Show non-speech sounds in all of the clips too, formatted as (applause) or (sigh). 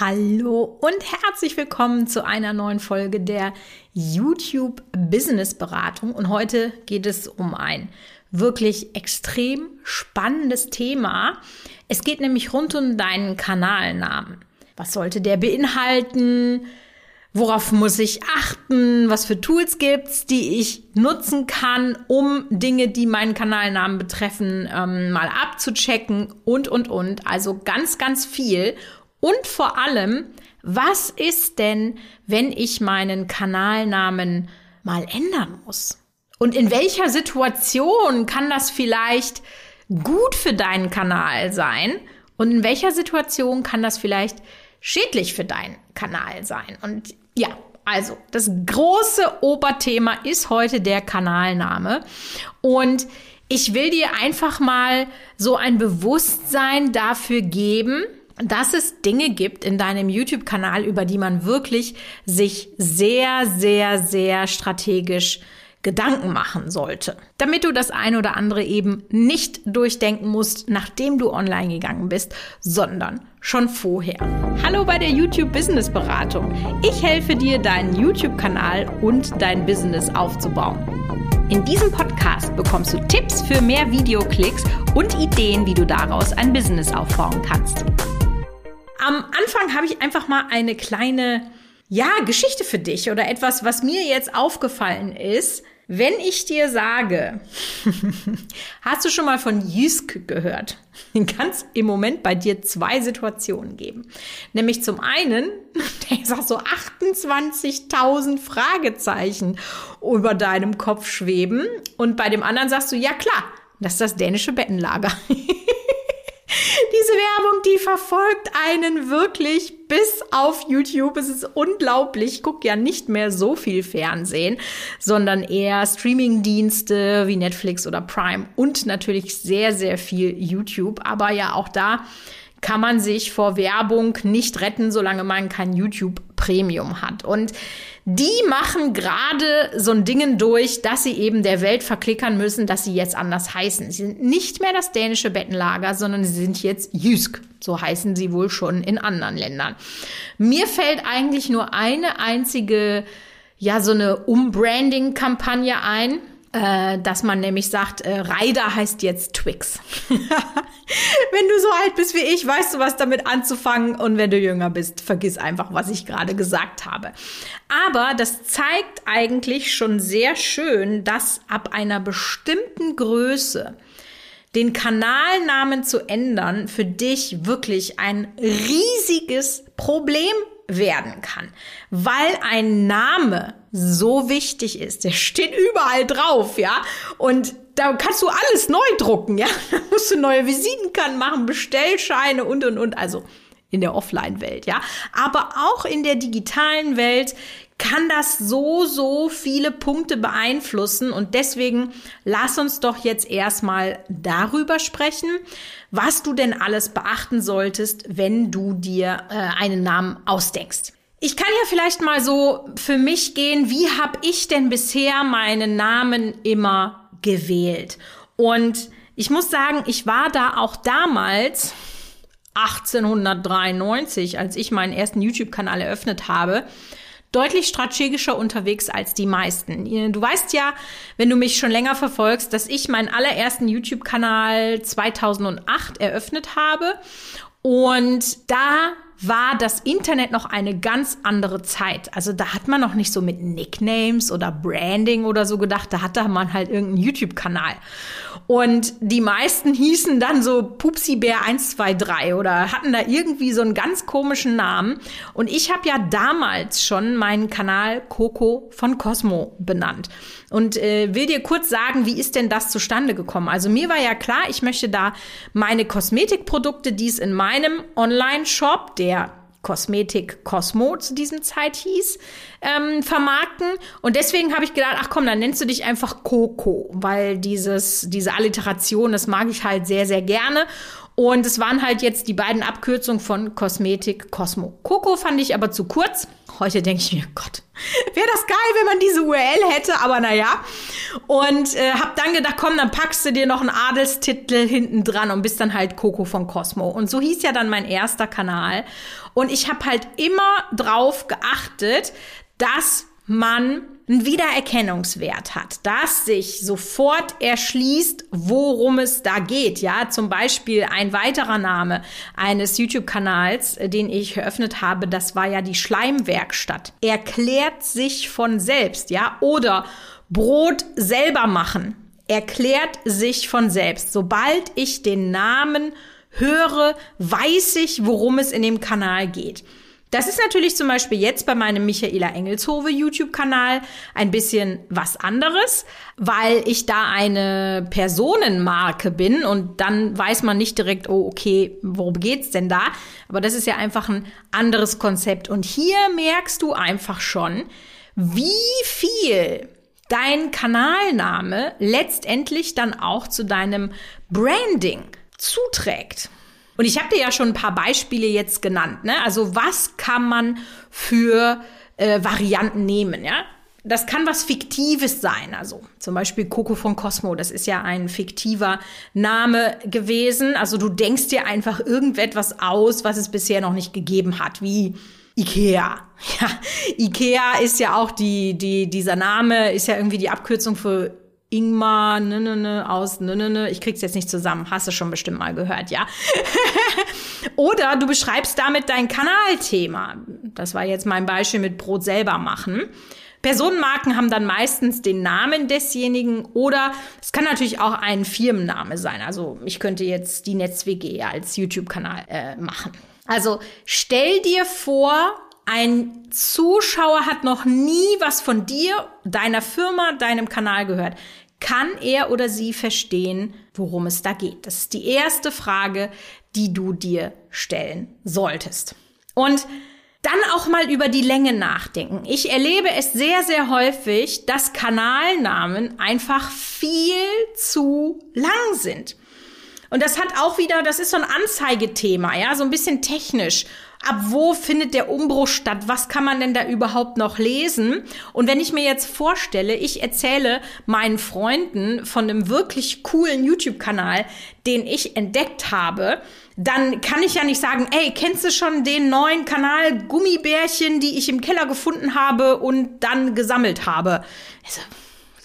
Hallo und herzlich willkommen zu einer neuen Folge der YouTube Business Beratung. Und heute geht es um ein wirklich extrem spannendes Thema. Es geht nämlich rund um deinen Kanalnamen. Was sollte der beinhalten? Worauf muss ich achten? Was für Tools gibt's, die ich nutzen kann, um Dinge, die meinen Kanalnamen betreffen, ähm, mal abzuchecken und, und, und. Also ganz, ganz viel. Und vor allem, was ist denn, wenn ich meinen Kanalnamen mal ändern muss? Und in welcher Situation kann das vielleicht gut für deinen Kanal sein? Und in welcher Situation kann das vielleicht schädlich für deinen Kanal sein? Und ja, also das große Oberthema ist heute der Kanalname. Und ich will dir einfach mal so ein Bewusstsein dafür geben, dass es Dinge gibt in deinem YouTube-Kanal, über die man wirklich sich sehr, sehr, sehr strategisch Gedanken machen sollte, damit du das ein oder andere eben nicht durchdenken musst, nachdem du online gegangen bist, sondern schon vorher. Hallo bei der YouTube Business Beratung. Ich helfe dir, deinen YouTube-Kanal und dein Business aufzubauen. In diesem Podcast bekommst du Tipps für mehr Videoklicks und Ideen, wie du daraus ein Business aufbauen kannst. Am Anfang habe ich einfach mal eine kleine, ja, Geschichte für dich oder etwas, was mir jetzt aufgefallen ist. Wenn ich dir sage, (laughs) hast du schon mal von Jysk gehört? Dann kann es im Moment bei dir zwei Situationen geben. Nämlich zum einen, (laughs) der sagt so 28.000 Fragezeichen über deinem Kopf schweben und bei dem anderen sagst du, ja klar, das ist das dänische Bettenlager. (laughs) Diese Werbung, die verfolgt einen wirklich bis auf YouTube. Es ist unglaublich. Ich gucke ja nicht mehr so viel Fernsehen, sondern eher Streamingdienste wie Netflix oder Prime und natürlich sehr, sehr viel YouTube. Aber ja, auch da kann man sich vor Werbung nicht retten, solange man kein YouTube Premium hat. Und die machen gerade so ein Dingen durch, dass sie eben der Welt verklickern müssen, dass sie jetzt anders heißen. Sie sind nicht mehr das dänische Bettenlager, sondern sie sind jetzt Jysk. So heißen sie wohl schon in anderen Ländern. Mir fällt eigentlich nur eine einzige, ja, so eine Umbranding-Kampagne ein äh, dass man nämlich sagt, äh, Ryder heißt jetzt Twix. (laughs) wenn du so alt bist wie ich, weißt du, was damit anzufangen. Und wenn du jünger bist, vergiss einfach, was ich gerade gesagt habe. Aber das zeigt eigentlich schon sehr schön, dass ab einer bestimmten Größe den Kanalnamen zu ändern für dich wirklich ein riesiges Problem werden kann, weil ein Name so wichtig ist. Der steht überall drauf, ja. Und da kannst du alles neu drucken, ja. (laughs) Da musst du neue Visitenkarten machen, Bestellscheine und, und, und. Also in der Offline-Welt, ja. Aber auch in der digitalen Welt kann das so, so viele Punkte beeinflussen. Und deswegen lass uns doch jetzt erstmal darüber sprechen, was du denn alles beachten solltest, wenn du dir äh, einen Namen ausdenkst. Ich kann ja vielleicht mal so für mich gehen, wie habe ich denn bisher meinen Namen immer gewählt? Und ich muss sagen, ich war da auch damals 1893, als ich meinen ersten YouTube-Kanal eröffnet habe, deutlich strategischer unterwegs als die meisten. Du weißt ja, wenn du mich schon länger verfolgst, dass ich meinen allerersten YouTube-Kanal 2008 eröffnet habe und da war das Internet noch eine ganz andere Zeit. Also da hat man noch nicht so mit Nicknames oder Branding oder so gedacht, da hatte man halt irgendeinen YouTube-Kanal. Und die meisten hießen dann so Pupsi Bär 123 oder hatten da irgendwie so einen ganz komischen Namen. Und ich habe ja damals schon meinen Kanal Coco von Cosmo benannt. Und äh, will dir kurz sagen, wie ist denn das zustande gekommen? Also mir war ja klar, ich möchte da meine Kosmetikprodukte, die es in meinem Online-Shop, der Kosmetik Cosmo zu diesem Zeit hieß, ähm, vermarkten. Und deswegen habe ich gedacht, ach komm, dann nennst du dich einfach Coco, weil dieses, diese Alliteration, das mag ich halt sehr, sehr gerne. Und es waren halt jetzt die beiden Abkürzungen von Kosmetik Cosmo. Coco fand ich aber zu kurz. Heute denke ich mir, Gott, wäre das geil, wenn man diese URL hätte, aber naja. Und äh, hab dann gedacht, komm, dann packst du dir noch einen Adelstitel hinten dran und bist dann halt Coco von Cosmo. Und so hieß ja dann mein erster Kanal. Und ich habe halt immer drauf geachtet, dass man einen Wiedererkennungswert hat, dass sich sofort erschließt, worum es da geht. Ja, zum Beispiel ein weiterer Name eines YouTube-Kanals, äh, den ich eröffnet habe, das war ja die Schleimwerkstatt. Erklärt sich von selbst, ja, oder Brot selber machen. Erklärt sich von selbst. Sobald ich den Namen höre, weiß ich, worum es in dem Kanal geht. Das ist natürlich zum Beispiel jetzt bei meinem Michaela Engelshove YouTube-Kanal ein bisschen was anderes, weil ich da eine Personenmarke bin und dann weiß man nicht direkt, oh, okay, worum geht's denn da? Aber das ist ja einfach ein anderes Konzept. Und hier merkst du einfach schon, wie viel dein Kanalname letztendlich dann auch zu deinem Branding zuträgt. Und ich habe dir ja schon ein paar Beispiele jetzt genannt. Ne? Also was kann man für äh, Varianten nehmen? Ja, das kann was Fiktives sein. Also zum Beispiel Coco von Cosmo, das ist ja ein fiktiver Name gewesen. Also du denkst dir einfach irgendetwas aus, was es bisher noch nicht gegeben hat, wie Ikea. (laughs) Ja, Ikea ist ja auch die, die, dieser Name ist ja irgendwie die Abkürzung für Ingmar ne, ne, ne, aus ne, ne, ne. Ich krieg's jetzt nicht zusammen. Hast du schon bestimmt mal gehört, ja? (laughs) Oder du beschreibst damit dein Kanalthema. Das war jetzt mein Beispiel mit Brot selber machen. Personenmarken haben dann meistens den Namen desjenigen oder es kann natürlich auch ein Firmenname sein. Also ich könnte jetzt die NetzWG als YouTube-Kanal äh, machen. Also stell dir vor, ein Zuschauer hat noch nie was von dir, deiner Firma, deinem Kanal gehört. Kann er oder sie verstehen, worum es da geht? Das ist die erste Frage, die du dir stellen solltest. Und dann auch mal über die Länge nachdenken. Ich erlebe es sehr, sehr häufig, dass Kanalnamen einfach viel zu lang sind. Und das hat auch wieder, das ist so ein Anzeigethema, ja, so ein bisschen technisch ab wo findet der Umbruch statt? Was kann man denn da überhaupt noch lesen? Und wenn ich mir jetzt vorstelle, ich erzähle meinen Freunden von einem wirklich coolen YouTube-Kanal, den ich entdeckt habe, dann kann ich ja nicht sagen, ey, kennst du schon den neuen Kanal Gummibärchen, die ich im Keller gefunden habe und dann gesammelt habe? Also,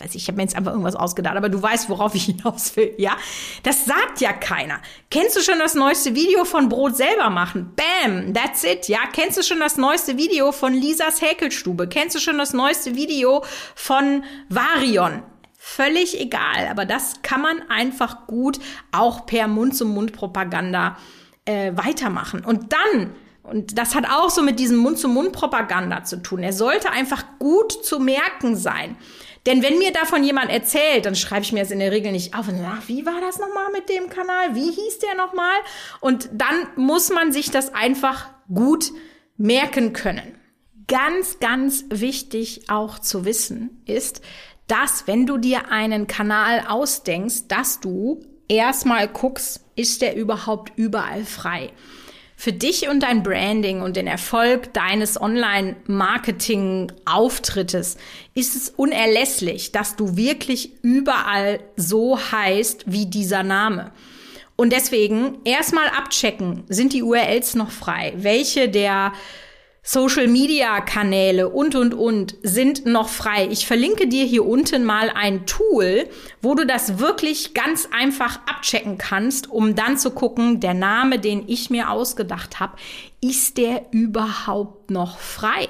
weiß ich, ich habe mir jetzt einfach irgendwas ausgedacht, aber du weißt, worauf ich hinaus will, ja? Das sagt ja keiner. Kennst du schon das neueste Video von Brot selber machen? Bam, that's it, ja? Kennst du schon das neueste Video von Lisas Häkelstube? Kennst du schon das neueste Video von Varion? Völlig egal, aber das kann man einfach gut auch per Mund-zu-Mund-Propaganda äh, weitermachen. Und dann und das hat auch so mit diesem Mund-zu-Mund-Propaganda zu tun. Er sollte einfach gut zu merken sein. Denn wenn mir davon jemand erzählt, dann schreibe ich mir das in der Regel nicht auf. Ach, wie war das nochmal mit dem Kanal? Wie hieß der nochmal? Und dann muss man sich das einfach gut merken können. Ganz, ganz wichtig auch zu wissen ist, dass wenn du dir einen Kanal ausdenkst, dass du erstmal guckst, ist der überhaupt überall frei? Für dich und dein Branding und den Erfolg deines Online-Marketing-Auftrittes ist es unerlässlich, dass du wirklich überall so heißt wie dieser Name. Und deswegen erstmal abchecken, sind die URLs noch frei? Welche der Social-Media-Kanäle und, und, und sind noch frei. Ich verlinke dir hier unten mal ein Tool, wo du das wirklich ganz einfach abchecken kannst, um dann zu gucken, der Name, den ich mir ausgedacht habe, ist der überhaupt noch frei?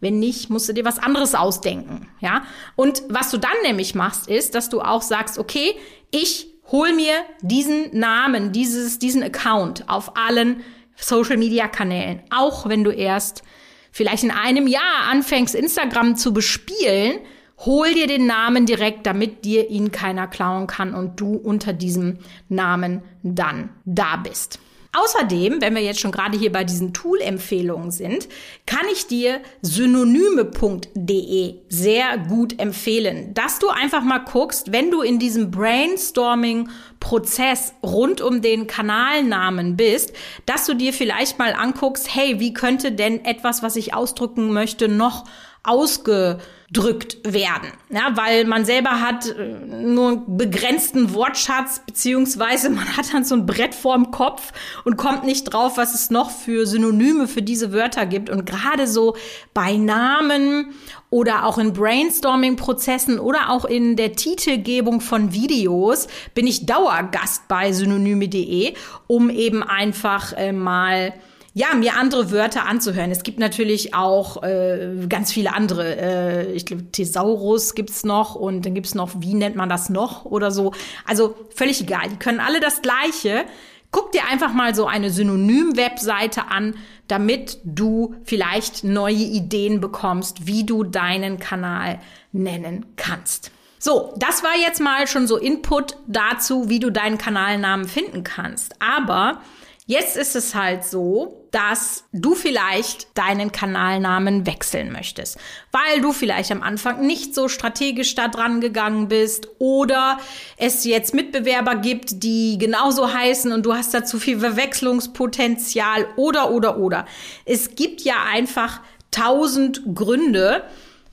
Wenn nicht, musst du dir was anderes ausdenken, ja? Und was du dann nämlich machst, ist, dass du auch sagst, okay, ich hol mir diesen Namen, dieses, diesen Account auf allen Social-Media-Kanälen. Auch wenn du erst vielleicht in einem Jahr anfängst, Instagram zu bespielen, hol dir den Namen direkt, damit dir ihn keiner klauen kann und du unter diesem Namen dann da bist. Außerdem, wenn wir jetzt schon gerade hier bei diesen Tool-Empfehlungen sind, kann ich dir synonyme.de sehr gut empfehlen, dass du einfach mal guckst, wenn du in diesem Brainstorming-Prozess rund um den Kanalnamen bist, dass du dir vielleicht mal anguckst, hey, wie könnte denn etwas, was ich ausdrücken möchte, noch ausgedrückt werden. Ja, weil man selber hat äh, nur einen begrenzten Wortschatz, beziehungsweise man hat dann so ein Brett vorm Kopf und kommt nicht drauf, was es noch für Synonyme für diese Wörter gibt. Und gerade so bei Namen oder auch in Brainstorming-Prozessen oder auch in der Titelgebung von Videos bin ich Dauergast bei synonyme.de, um eben einfach äh, mal ja, mir andere Wörter anzuhören. Es gibt natürlich auch äh, ganz viele andere. Äh, ich glaube, Thesaurus gibt's noch und dann gibt's noch, wie nennt man das noch oder so. Also völlig egal. Die können alle das Gleiche. Guck dir einfach mal so eine Synonym-Webseite an, damit du vielleicht neue Ideen bekommst, wie du deinen Kanal nennen kannst. So, das war jetzt mal schon so Input dazu, wie du deinen Kanalnamen finden kannst. Aber Jetzt ist es halt so, dass du vielleicht deinen Kanalnamen wechseln möchtest, weil du vielleicht am Anfang nicht so strategisch da dran gegangen bist oder es jetzt Mitbewerber gibt, die genauso heißen und du hast da zu viel Verwechslungspotenzial oder oder oder. Es gibt ja einfach tausend Gründe,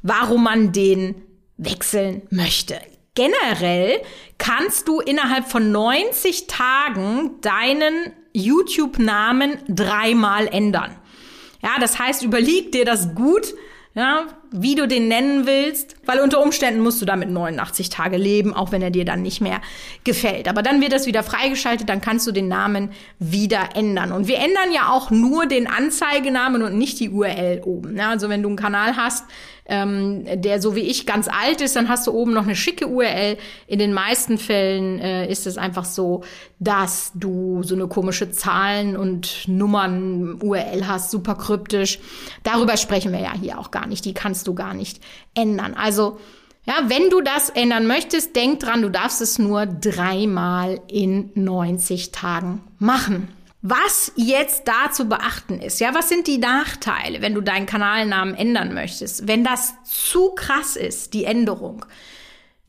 warum man den wechseln möchte. Generell kannst du innerhalb von 90 Tagen deinen YouTube-Namen dreimal ändern. Ja, das heißt, überleg dir das gut, ja, wie du den nennen willst, weil unter Umständen musst du damit 89 Tage leben, auch wenn er dir dann nicht mehr gefällt. Aber dann wird das wieder freigeschaltet, dann kannst du den Namen wieder ändern. Und wir ändern ja auch nur den Anzeigenamen und nicht die URL oben. Ja, also wenn du einen Kanal hast, ähm, der so wie ich ganz alt ist, dann hast du oben noch eine schicke URL. In den meisten Fällen äh, ist es einfach so, dass du so eine komische Zahlen- und Nummern-URL hast, super kryptisch. Darüber sprechen wir ja hier auch gar nicht. Die kannst du gar nicht ändern. Also ja, wenn du das ändern möchtest, denk dran, du darfst es nur dreimal in 90 Tagen machen. Was jetzt da zu beachten ist, ja, was sind die Nachteile, wenn du deinen Kanalnamen ändern möchtest? Wenn das zu krass ist, die Änderung,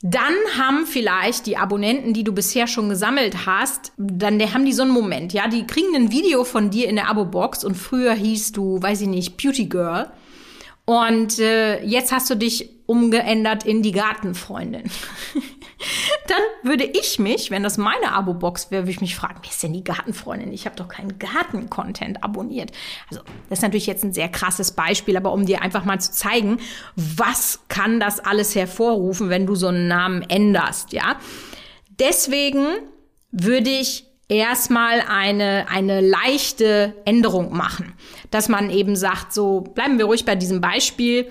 dann haben vielleicht die Abonnenten, die du bisher schon gesammelt hast, dann haben die so einen Moment, ja, die kriegen ein Video von dir in der Abo-Box und früher hieß du, weiß ich nicht, Beauty Girl. Und äh, jetzt hast du dich umgeändert in die Gartenfreundin. (laughs) dann würde ich mich, wenn das meine Abo-Box wäre, würde ich mich fragen, wer ist denn die Gartenfreundin? Ich habe doch keinen Garten-Content abonniert. Also das ist natürlich jetzt ein sehr krasses Beispiel, aber um dir einfach mal zu zeigen, was kann das alles hervorrufen, wenn du so einen Namen änderst, ja? Deswegen würde ich erstmal eine, eine leichte Änderung machen. Dass man eben sagt, so bleiben wir ruhig bei diesem Beispiel,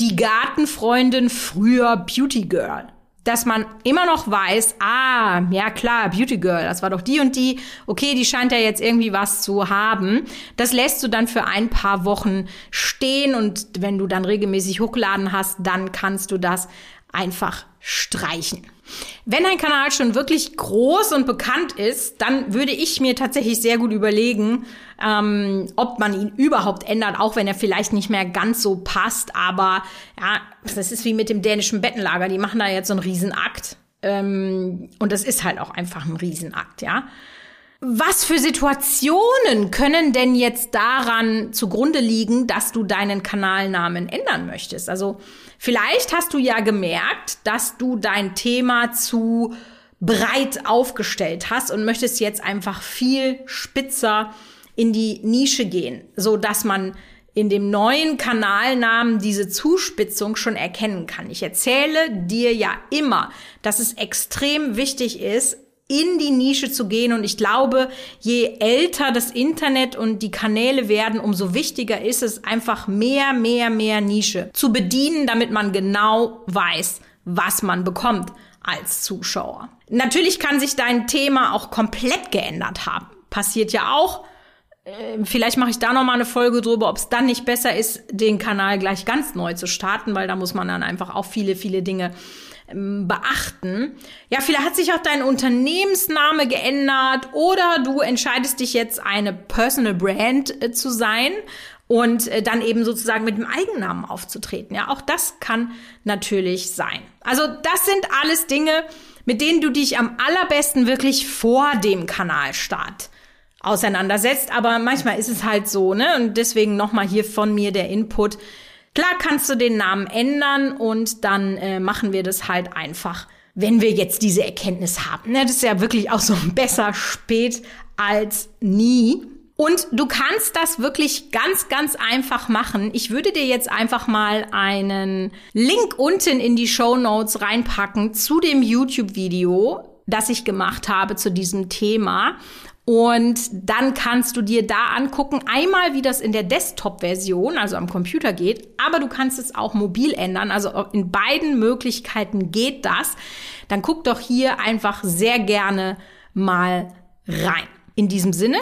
die Gartenfreundin früher Beauty Girl dass man immer noch weiß, ah, ja klar, Beauty Girl, das war doch die und die, okay, die scheint ja jetzt irgendwie was zu haben. Das lässt du dann für ein paar Wochen stehen und wenn du dann regelmäßig hochladen hast, dann kannst du das einfach streichen. Wenn ein Kanal schon wirklich groß und bekannt ist, dann würde ich mir tatsächlich sehr gut überlegen, ähm, ob man ihn überhaupt ändert, auch wenn er vielleicht nicht mehr ganz so passt. Aber ja, das ist wie mit dem dänischen Bettenlager. Die machen da jetzt so einen Riesenakt. Ähm, und das ist halt auch einfach ein Riesenakt, ja. Was für Situationen können denn jetzt daran zugrunde liegen, dass du deinen Kanalnamen ändern möchtest? Also vielleicht hast du ja gemerkt, dass du dein Thema zu breit aufgestellt hast und möchtest jetzt einfach viel spitzer in die Nische gehen, so dass man in dem neuen Kanalnamen diese Zuspitzung schon erkennen kann. Ich erzähle dir ja immer, dass es extrem wichtig ist, in die Nische zu gehen. Und ich glaube, je älter das Internet und die Kanäle werden, umso wichtiger ist es einfach mehr, mehr, mehr Nische zu bedienen, damit man genau weiß, was man bekommt als Zuschauer. Natürlich kann sich dein Thema auch komplett geändert haben. Passiert ja auch. Ähm, vielleicht mache ich da noch mal eine Folge drüber, ob es dann nicht besser ist, den Kanal gleich ganz neu zu starten, weil da muss man dann einfach auch viele, viele Dinge beachten. Ja, vielleicht hat sich auch dein Unternehmensname geändert oder du entscheidest dich jetzt eine Personal Brand äh, zu sein und äh, dann eben sozusagen mit dem Eigennamen aufzutreten. Ja, auch das kann natürlich sein. Also das sind alles Dinge, mit denen du dich am allerbesten wirklich vor dem Kanalstart auseinandersetzt. Aber manchmal ist es halt so, ne? Und deswegen nochmal hier von mir der Input. Klar kannst du den Namen ändern und dann äh, machen wir das halt einfach, wenn wir jetzt diese Erkenntnis haben. Ne? Das ist ja wirklich auch so besser spät als nie. Und du kannst das wirklich ganz, ganz einfach machen. Ich würde dir jetzt einfach mal einen Link unten in die Show Notes reinpacken zu dem YouTube-Video, das ich gemacht habe zu diesem Thema. Und dann kannst du dir da angucken, einmal wie das in der Desktop-Version, also am Computer geht, aber du kannst es auch mobil ändern. Also in beiden Möglichkeiten geht das. Dann guck doch hier einfach sehr gerne mal rein. In diesem Sinne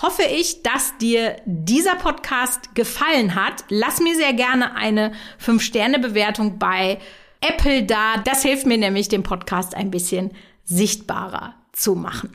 hoffe ich, dass dir dieser Podcast gefallen hat. Lass mir sehr gerne eine 5-Sterne-Bewertung bei Apple da. Das hilft mir nämlich, den Podcast ein bisschen sichtbarer zu machen.